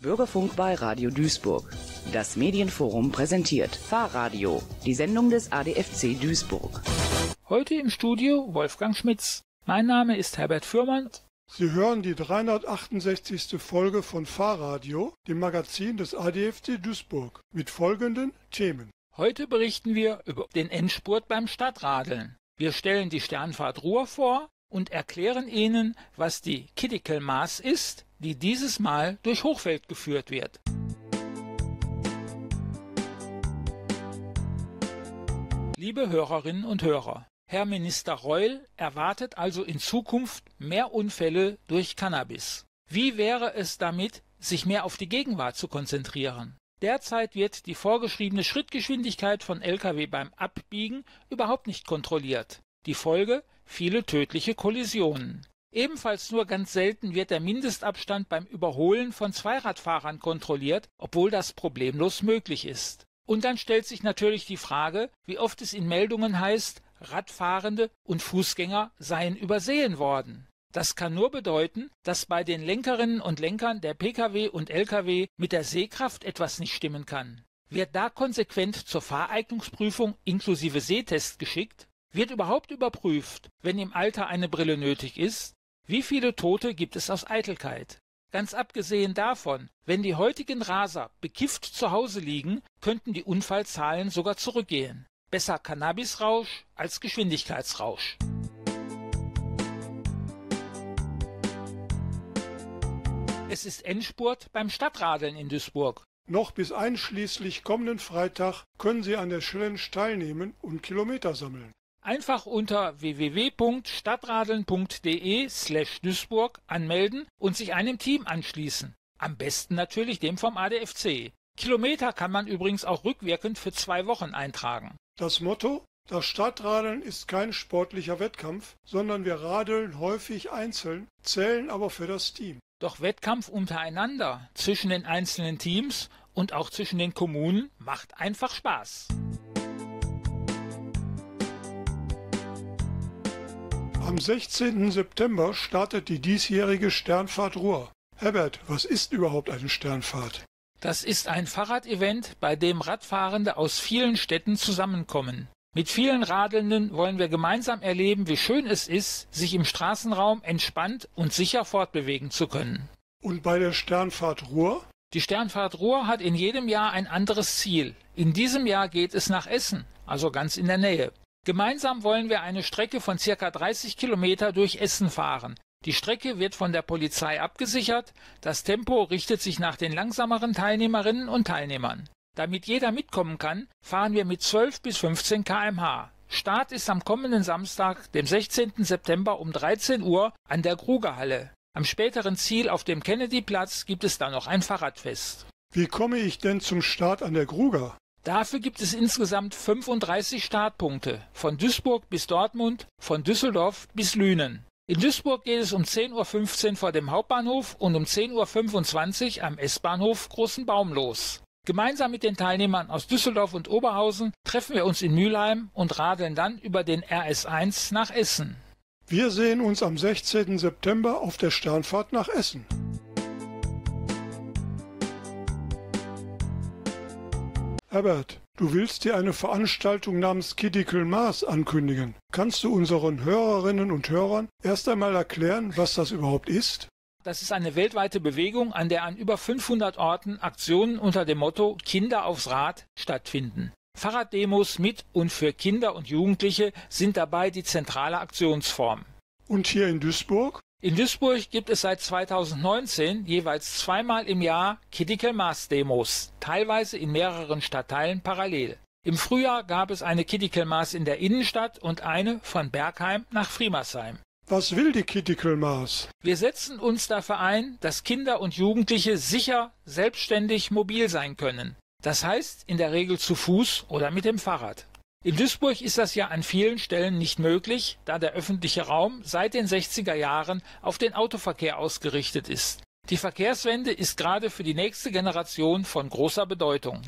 Bürgerfunk bei Radio Duisburg. Das Medienforum präsentiert Fahrradio, die Sendung des ADFC Duisburg. Heute im Studio Wolfgang Schmitz. Mein Name ist Herbert Fürmann. Sie hören die 368. Folge von Fahrradio, dem Magazin des ADFC Duisburg, mit folgenden Themen. Heute berichten wir über den Endspurt beim Stadtradeln. Wir stellen die Sternfahrt Ruhr vor und erklären Ihnen, was die Critical Mass ist, die dieses Mal durch Hochfeld geführt wird. Liebe Hörerinnen und Hörer, Herr Minister Reul erwartet also in Zukunft mehr Unfälle durch Cannabis. Wie wäre es damit, sich mehr auf die Gegenwart zu konzentrieren? Derzeit wird die vorgeschriebene Schrittgeschwindigkeit von Lkw beim Abbiegen überhaupt nicht kontrolliert. Die Folge viele tödliche Kollisionen. Ebenfalls nur ganz selten wird der Mindestabstand beim Überholen von Zweiradfahrern kontrolliert, obwohl das problemlos möglich ist. Und dann stellt sich natürlich die Frage, wie oft es in Meldungen heißt, Radfahrende und Fußgänger seien übersehen worden. Das kann nur bedeuten, dass bei den Lenkerinnen und Lenkern der Pkw und Lkw mit der Sehkraft etwas nicht stimmen kann. Wird da konsequent zur Fahreignungsprüfung inklusive Sehtest geschickt? Wird überhaupt überprüft, wenn im Alter eine Brille nötig ist? Wie viele Tote gibt es aus Eitelkeit? Ganz abgesehen davon, wenn die heutigen Raser bekifft zu Hause liegen, könnten die Unfallzahlen sogar zurückgehen. Besser Cannabisrausch als Geschwindigkeitsrausch. Es ist Endspurt beim Stadtradeln in Duisburg. Noch bis einschließlich kommenden Freitag können Sie an der Challenge teilnehmen und Kilometer sammeln. Einfach unter www.stadtradeln.de slash Duisburg anmelden und sich einem Team anschließen. Am besten natürlich dem vom ADFC. Kilometer kann man übrigens auch rückwirkend für zwei Wochen eintragen. Das Motto? Das Stadtradeln ist kein sportlicher Wettkampf, sondern wir radeln häufig einzeln, zählen aber für das Team. Doch Wettkampf untereinander, zwischen den einzelnen Teams und auch zwischen den Kommunen macht einfach Spaß. Am 16. September startet die diesjährige Sternfahrt Ruhr. Herbert, was ist überhaupt eine Sternfahrt? Das ist ein Fahrradevent, bei dem Radfahrende aus vielen Städten zusammenkommen. Mit vielen Radelnden wollen wir gemeinsam erleben, wie schön es ist, sich im Straßenraum entspannt und sicher fortbewegen zu können. Und bei der Sternfahrt Ruhr? Die Sternfahrt Ruhr hat in jedem Jahr ein anderes Ziel. In diesem Jahr geht es nach Essen, also ganz in der Nähe. Gemeinsam wollen wir eine Strecke von circa 30 Kilometer durch Essen fahren. Die Strecke wird von der Polizei abgesichert, das Tempo richtet sich nach den langsameren Teilnehmerinnen und Teilnehmern. Damit jeder mitkommen kann, fahren wir mit 12 bis 15 kmh. Start ist am kommenden Samstag, dem 16. September um 13 Uhr an der Krugerhalle. Am späteren Ziel auf dem Kennedyplatz gibt es dann noch ein Fahrradfest. Wie komme ich denn zum Start an der Gruger? Dafür gibt es insgesamt 35 Startpunkte, von Duisburg bis Dortmund, von Düsseldorf bis Lünen. In Duisburg geht es um 10.15 Uhr vor dem Hauptbahnhof und um 10.25 Uhr am S-Bahnhof Großen Baum los. Gemeinsam mit den Teilnehmern aus Düsseldorf und Oberhausen treffen wir uns in Mülheim und radeln dann über den RS1 nach Essen. Wir sehen uns am 16. September auf der Sternfahrt nach Essen. Herbert, du willst dir eine Veranstaltung namens Critical Mass ankündigen. Kannst du unseren Hörerinnen und Hörern erst einmal erklären, was das überhaupt ist? Das ist eine weltweite Bewegung, an der an über 500 Orten Aktionen unter dem Motto Kinder aufs Rad stattfinden. Fahrraddemos mit und für Kinder und Jugendliche sind dabei die zentrale Aktionsform. Und hier in Duisburg? In Duisburg gibt es seit 2019 jeweils zweimal im Jahr Critical Mass Demos, teilweise in mehreren Stadtteilen parallel. Im Frühjahr gab es eine Critical Mass in der Innenstadt und eine von Bergheim nach Friemersheim. Was will die Critical Mass? Wir setzen uns dafür ein, dass Kinder und Jugendliche sicher, selbstständig mobil sein können. Das heißt in der Regel zu Fuß oder mit dem Fahrrad. In Duisburg ist das ja an vielen Stellen nicht möglich, da der öffentliche Raum seit den 60er Jahren auf den Autoverkehr ausgerichtet ist. Die Verkehrswende ist gerade für die nächste Generation von großer Bedeutung.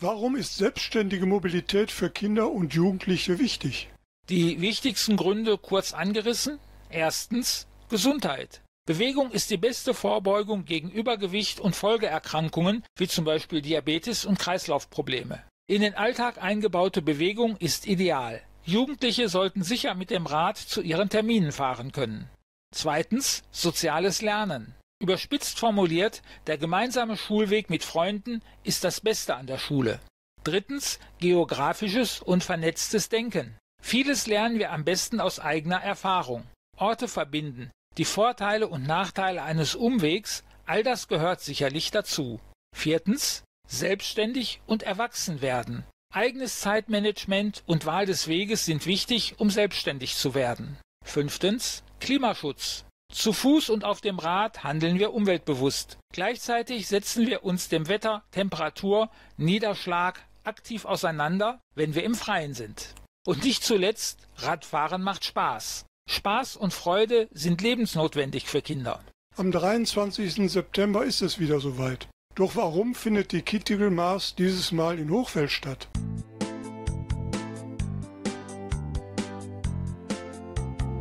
Warum ist selbstständige Mobilität für Kinder und Jugendliche wichtig? Die wichtigsten Gründe kurz angerissen. Erstens Gesundheit. Bewegung ist die beste Vorbeugung gegen Übergewicht und Folgeerkrankungen wie zum Beispiel Diabetes und Kreislaufprobleme. In den Alltag eingebaute Bewegung ist ideal. Jugendliche sollten sicher mit dem Rad zu ihren Terminen fahren können. Zweitens soziales Lernen. Überspitzt formuliert, der gemeinsame Schulweg mit Freunden ist das Beste an der Schule. Drittens geografisches und vernetztes Denken. Vieles lernen wir am besten aus eigener Erfahrung. Orte verbinden, die Vorteile und Nachteile eines Umwegs, all das gehört sicherlich dazu. Viertens, selbstständig und erwachsen werden. Eigenes Zeitmanagement und Wahl des Weges sind wichtig, um selbstständig zu werden. Fünftens, Klimaschutz. Zu Fuß und auf dem Rad handeln wir umweltbewusst. Gleichzeitig setzen wir uns dem Wetter, Temperatur, Niederschlag aktiv auseinander, wenn wir im Freien sind. Und nicht zuletzt, Radfahren macht Spaß. Spaß und Freude sind lebensnotwendig für Kinder. Am 23. September ist es wieder soweit. Doch warum findet die Kittigel Mars dieses Mal in Hochfeld statt?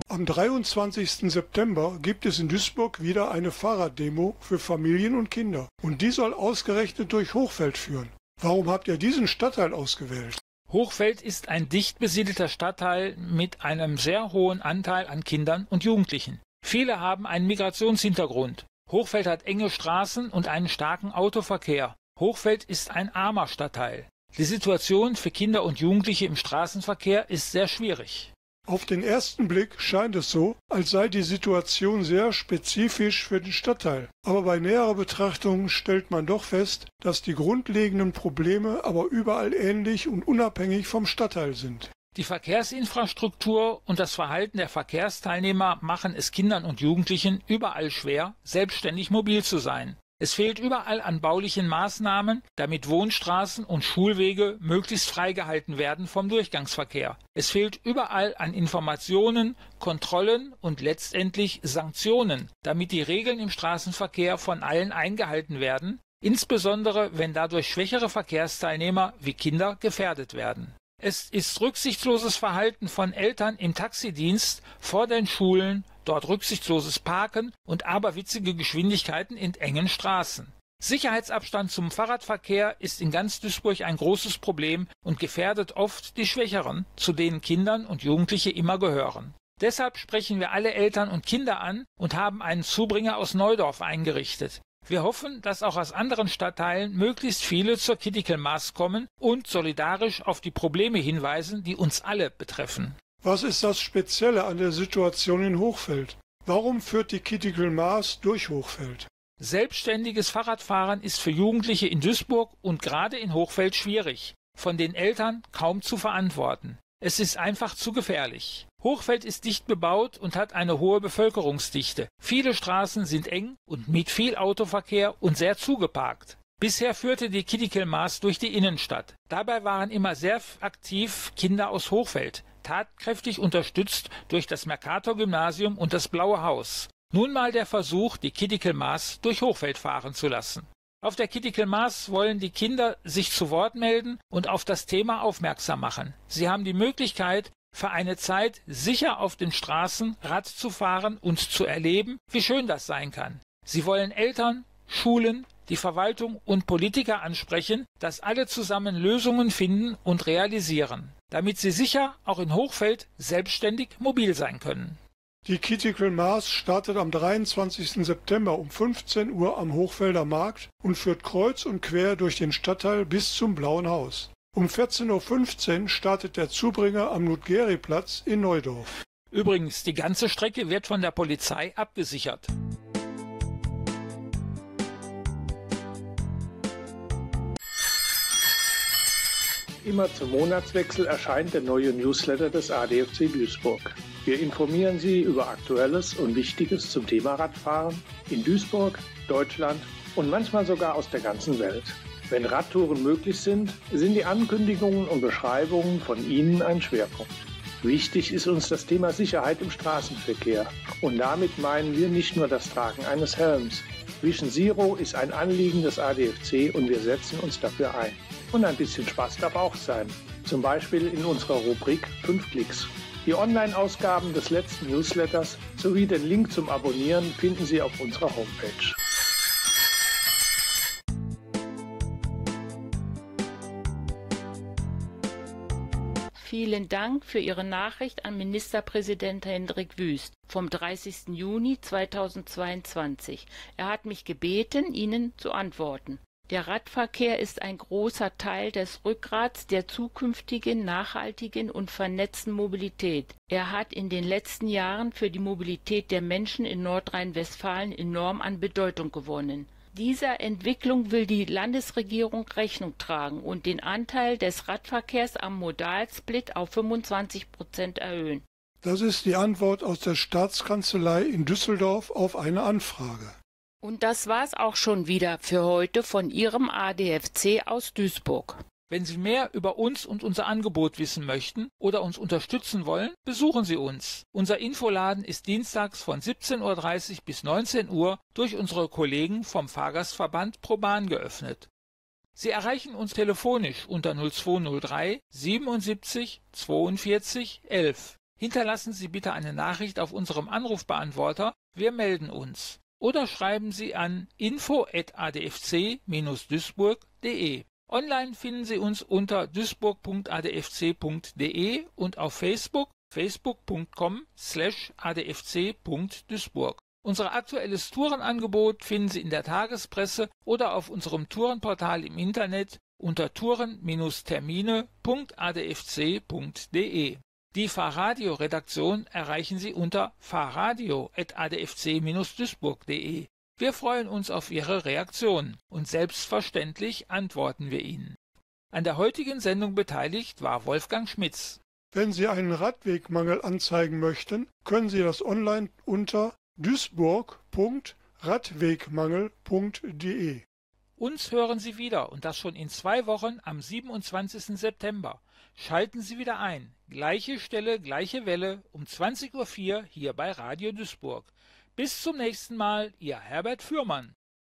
Am 23. September gibt es in Duisburg wieder eine Fahrraddemo für Familien und Kinder. Und die soll ausgerechnet durch Hochfeld führen. Warum habt ihr diesen Stadtteil ausgewählt? Hochfeld ist ein dicht besiedelter Stadtteil mit einem sehr hohen Anteil an Kindern und Jugendlichen. Viele haben einen Migrationshintergrund. Hochfeld hat enge Straßen und einen starken Autoverkehr. Hochfeld ist ein armer Stadtteil. Die Situation für Kinder und Jugendliche im Straßenverkehr ist sehr schwierig. Auf den ersten Blick scheint es so, als sei die Situation sehr spezifisch für den Stadtteil. Aber bei näherer Betrachtung stellt man doch fest, dass die grundlegenden Probleme aber überall ähnlich und unabhängig vom Stadtteil sind. Die Verkehrsinfrastruktur und das Verhalten der Verkehrsteilnehmer machen es Kindern und Jugendlichen überall schwer, selbstständig mobil zu sein. Es fehlt überall an baulichen Maßnahmen, damit Wohnstraßen und Schulwege möglichst freigehalten werden vom Durchgangsverkehr. Es fehlt überall an Informationen, Kontrollen und letztendlich Sanktionen, damit die Regeln im Straßenverkehr von allen eingehalten werden, insbesondere wenn dadurch schwächere Verkehrsteilnehmer wie Kinder gefährdet werden. Es ist rücksichtsloses Verhalten von Eltern im Taxidienst vor den Schulen, dort rücksichtsloses Parken und aberwitzige Geschwindigkeiten in engen Straßen. Sicherheitsabstand zum Fahrradverkehr ist in ganz Duisburg ein großes Problem und gefährdet oft die Schwächeren, zu denen Kindern und Jugendliche immer gehören. Deshalb sprechen wir alle Eltern und Kinder an und haben einen Zubringer aus Neudorf eingerichtet. Wir hoffen, dass auch aus anderen Stadtteilen möglichst viele zur Critical Mass kommen und solidarisch auf die Probleme hinweisen, die uns alle betreffen. Was ist das Spezielle an der Situation in Hochfeld? Warum führt die Critical Mass durch Hochfeld? Selbstständiges Fahrradfahren ist für Jugendliche in Duisburg und gerade in Hochfeld schwierig, von den Eltern kaum zu verantworten. Es ist einfach zu gefährlich. Hochfeld ist dicht bebaut und hat eine hohe Bevölkerungsdichte. Viele Straßen sind eng und mit viel Autoverkehr und sehr zugeparkt. Bisher führte die Kittikelmaß durch die Innenstadt. Dabei waren immer sehr aktiv Kinder aus Hochfeld, tatkräftig unterstützt durch das Mercator-Gymnasium und das Blaue Haus. Nun mal der Versuch, die Kittikelmaß durch Hochfeld fahren zu lassen. Auf der Critical Mass wollen die Kinder sich zu Wort melden und auf das Thema aufmerksam machen. Sie haben die Möglichkeit, für eine Zeit sicher auf den Straßen Rad zu fahren und zu erleben, wie schön das sein kann. Sie wollen Eltern, Schulen, die Verwaltung und Politiker ansprechen, dass alle zusammen Lösungen finden und realisieren, damit sie sicher auch in Hochfeld selbstständig mobil sein können. Die Critical Mass startet am 23. September um 15 Uhr am Hochfelder Markt und führt kreuz und quer durch den Stadtteil bis zum Blauen Haus. Um 14.15 Uhr startet der Zubringer am Ludgeri-Platz in Neudorf. Übrigens, die ganze Strecke wird von der Polizei abgesichert. Immer zum Monatswechsel erscheint der neue Newsletter des ADFC Duisburg. Wir informieren Sie über Aktuelles und Wichtiges zum Thema Radfahren in Duisburg, Deutschland und manchmal sogar aus der ganzen Welt. Wenn Radtouren möglich sind, sind die Ankündigungen und Beschreibungen von Ihnen ein Schwerpunkt. Wichtig ist uns das Thema Sicherheit im Straßenverkehr und damit meinen wir nicht nur das Tragen eines Helms. Vision Zero ist ein Anliegen des ADFC und wir setzen uns dafür ein. Und ein bisschen Spaß darf auch sein, zum Beispiel in unserer Rubrik 5 Klicks. Die Online-Ausgaben des letzten Newsletters sowie den Link zum Abonnieren finden Sie auf unserer Homepage. Vielen Dank für Ihre Nachricht an Ministerpräsident Hendrik Wüst vom 30. Juni 2022. Er hat mich gebeten, Ihnen zu antworten. Der Radverkehr ist ein großer Teil des Rückgrats der zukünftigen, nachhaltigen und vernetzten Mobilität. Er hat in den letzten Jahren für die Mobilität der Menschen in Nordrhein-Westfalen enorm an Bedeutung gewonnen. Dieser Entwicklung will die Landesregierung Rechnung tragen und den Anteil des Radverkehrs am Modalsplit auf 25 Prozent erhöhen. Das ist die Antwort aus der Staatskanzlei in Düsseldorf auf eine Anfrage. Und das war's auch schon wieder für heute von Ihrem ADFC aus Duisburg. Wenn Sie mehr über uns und unser Angebot wissen möchten oder uns unterstützen wollen, besuchen Sie uns. Unser Infoladen ist dienstags von 17.30 Uhr bis 19 Uhr durch unsere Kollegen vom Fahrgastverband ProBahn geöffnet. Sie erreichen uns telefonisch unter 0203 77 42 11. Hinterlassen Sie bitte eine Nachricht auf unserem Anrufbeantworter, wir melden uns oder schreiben Sie an info@adfc-duisburg.de. Online finden Sie uns unter duisburg.adfc.de und auf Facebook facebook.com/adfc.duisburg. Unser aktuelles Tourenangebot finden Sie in der Tagespresse oder auf unserem Tourenportal im Internet unter touren-termine.adfc.de. Die Fahrradio-Redaktion erreichen Sie unter fahrradio.adfc-duisburg.de. Wir freuen uns auf Ihre Reaktion und selbstverständlich antworten wir Ihnen. An der heutigen Sendung beteiligt war Wolfgang Schmitz. Wenn Sie einen Radwegmangel anzeigen möchten, können Sie das online unter duisburg.radwegmangel.de. Uns hören Sie wieder und das schon in zwei Wochen am 27. September. Schalten Sie wieder ein. Gleiche Stelle, gleiche Welle um 20.04 Uhr hier bei Radio Duisburg. Bis zum nächsten Mal, Ihr Herbert Fürmann.